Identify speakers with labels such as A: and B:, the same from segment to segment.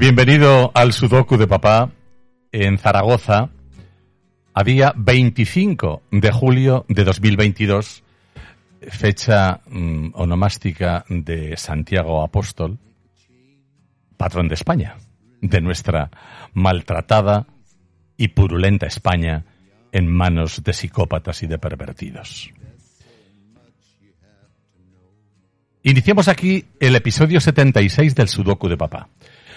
A: Bienvenido al Sudoku de Papá en Zaragoza, a día 25 de julio de 2022, fecha mm, onomástica de Santiago Apóstol, patrón de España, de nuestra maltratada y purulenta España en manos de psicópatas y de pervertidos. Iniciamos aquí el episodio 76 del Sudoku de Papá.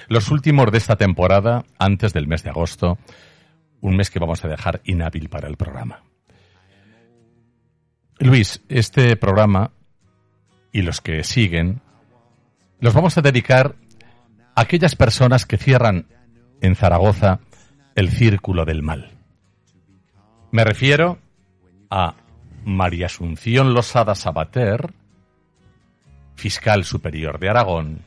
A: Los últimos de esta temporada, antes del mes de agosto, un mes que vamos a dejar inhábil para el programa. Luis, este programa y los que siguen, los vamos a dedicar a aquellas personas que cierran en Zaragoza el círculo del mal. Me refiero a María Asunción Losada Sabater, fiscal superior de Aragón,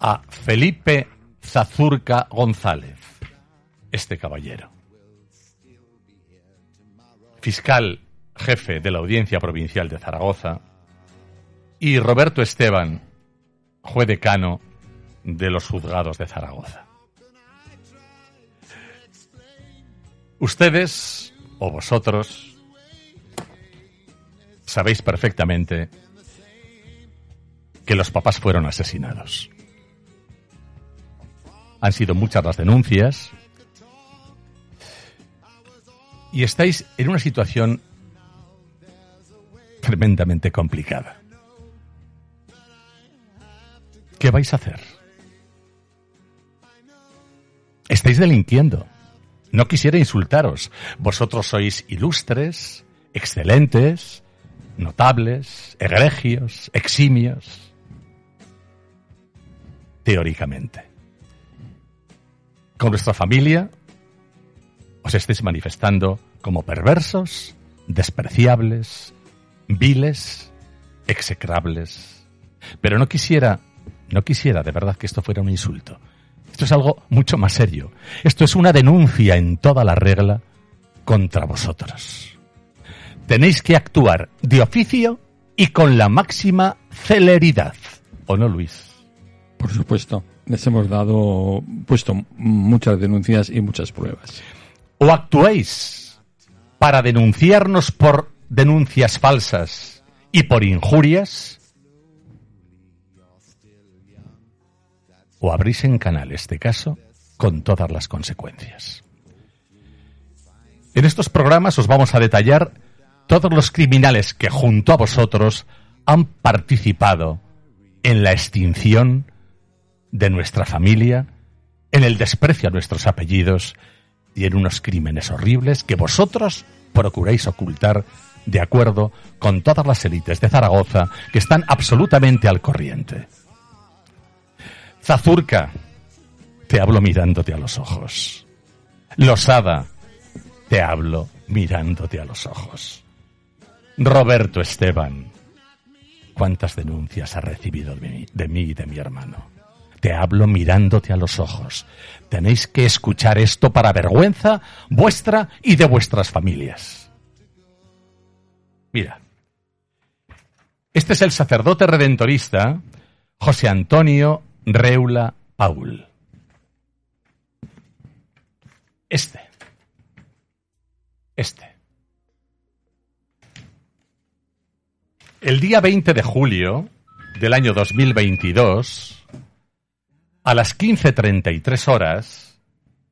A: a Felipe Zazurca González, este caballero. Fiscal jefe de la Audiencia Provincial de Zaragoza, y Roberto Esteban, juez decano de los juzgados de Zaragoza. Ustedes, o vosotros, sabéis perfectamente que los papás fueron asesinados. Han sido muchas las denuncias y estáis en una situación tremendamente complicada. ¿Qué vais a hacer? Estáis delinquiendo. No quisiera insultaros. Vosotros sois ilustres, excelentes, notables, egregios, eximios. Teóricamente. Con vuestra familia os estáis manifestando como perversos, despreciables, viles, execrables. Pero no quisiera, no quisiera de verdad que esto fuera un insulto. Esto es algo mucho más serio. Esto es una denuncia en toda la regla contra vosotros. Tenéis que actuar de oficio y con la máxima celeridad. ¿O no, Luis?
B: Por supuesto. Les hemos dado, puesto muchas denuncias y muchas pruebas.
A: O actuéis para denunciarnos por denuncias falsas y por injurias, o abrís en canal este caso con todas las consecuencias. En estos programas os vamos a detallar todos los criminales que junto a vosotros han participado en la extinción de nuestra familia, en el desprecio a nuestros apellidos y en unos crímenes horribles que vosotros procuráis ocultar de acuerdo con todas las élites de Zaragoza que están absolutamente al corriente. Zazurca, te hablo mirándote a los ojos. Losada, te hablo mirándote a los ojos. Roberto Esteban, ¿cuántas denuncias ha recibido de mí, de mí y de mi hermano? Te hablo mirándote a los ojos. Tenéis que escuchar esto para vergüenza vuestra y de vuestras familias. Mira, este es el sacerdote redentorista José Antonio Reula Paul. Este. Este. El día 20 de julio del año 2022, a las 15.33 horas,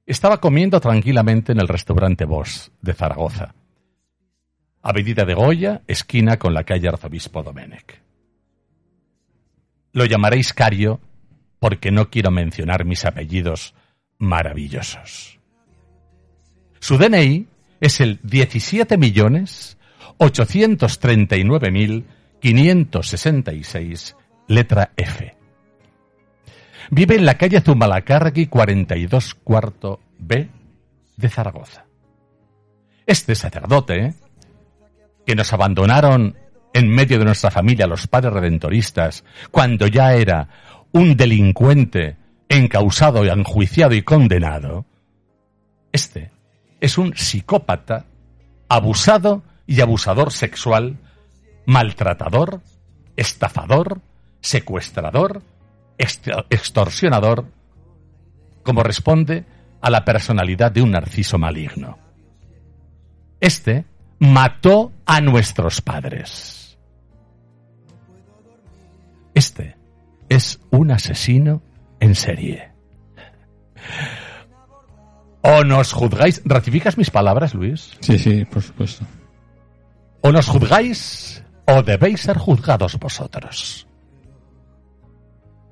A: estaba comiendo tranquilamente en el restaurante Bosch de Zaragoza. Avenida de Goya, esquina con la calle Arzobispo Domenech. Lo llamaréis Cario porque no quiero mencionar mis apellidos maravillosos. Su DNI es el 17 millones 839.566, letra F. Vive en la calle Zumalacárregui 42 cuarto B de Zaragoza. Este sacerdote, que nos abandonaron en medio de nuestra familia los padres redentoristas, cuando ya era un delincuente encausado y enjuiciado y condenado, este es un psicópata, abusado y abusador sexual, maltratador, estafador, secuestrador, extorsionador, como responde a la personalidad de un narciso maligno. Este mató a nuestros padres. Este es un asesino en serie. O nos juzgáis. ¿Ratificas mis palabras, Luis?
B: Sí, sí, por supuesto.
A: O nos juzgáis o debéis ser juzgados vosotros.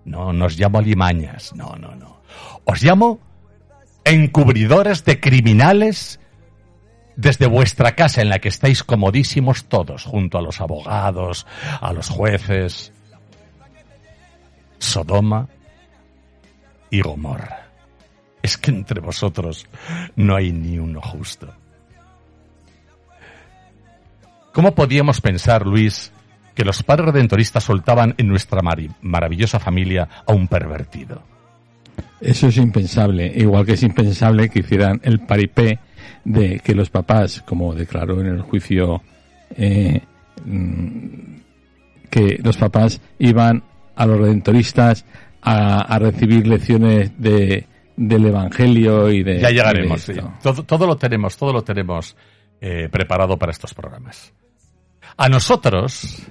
A: No, nos llamo limañas. No, no, no. Os llamo encubridores de criminales desde vuestra casa en la que estáis comodísimos todos, junto a los abogados, a los jueces. Sodoma y Gomorra. Es que entre vosotros no hay ni uno justo. ¿Cómo podíamos pensar, Luis, que los padres redentoristas soltaban en nuestra maravillosa familia a un pervertido?
B: Eso es impensable, igual que es impensable que hicieran el paripé de que los papás, como declaró en el juicio, eh, mm, que los papás iban a los redentoristas a, recibir lecciones de, del Evangelio y de...
A: Ya llegaremos, todo, lo tenemos, todo lo tenemos eh, preparado para estos programas. A nosotros,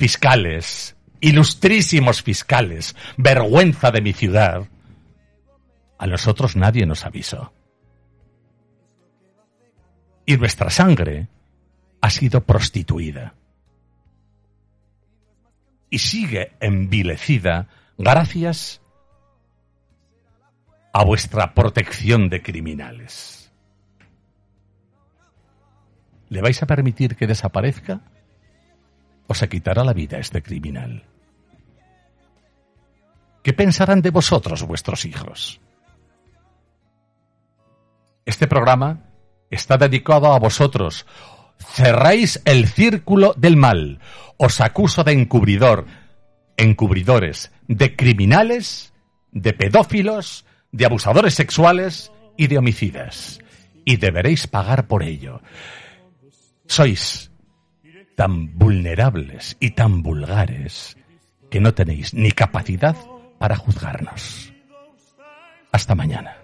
A: fiscales, ilustrísimos fiscales, vergüenza de mi ciudad, a nosotros nadie nos avisó. Y nuestra sangre ha sido prostituida. Y sigue envilecida gracias a vuestra protección de criminales. ¿Le vais a permitir que desaparezca? ¿O se quitará la vida este criminal? ¿Qué pensarán de vosotros vuestros hijos? Este programa está dedicado a vosotros. Cerráis el círculo del mal. Os acuso de encubridor, encubridores, de criminales, de pedófilos, de abusadores sexuales y de homicidas. Y deberéis pagar por ello. Sois tan vulnerables y tan vulgares que no tenéis ni capacidad para juzgarnos. Hasta mañana.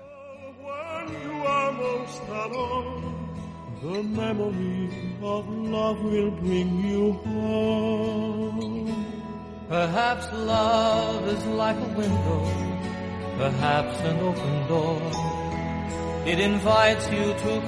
A: Perhaps love is like a window, perhaps an open door. It invites you to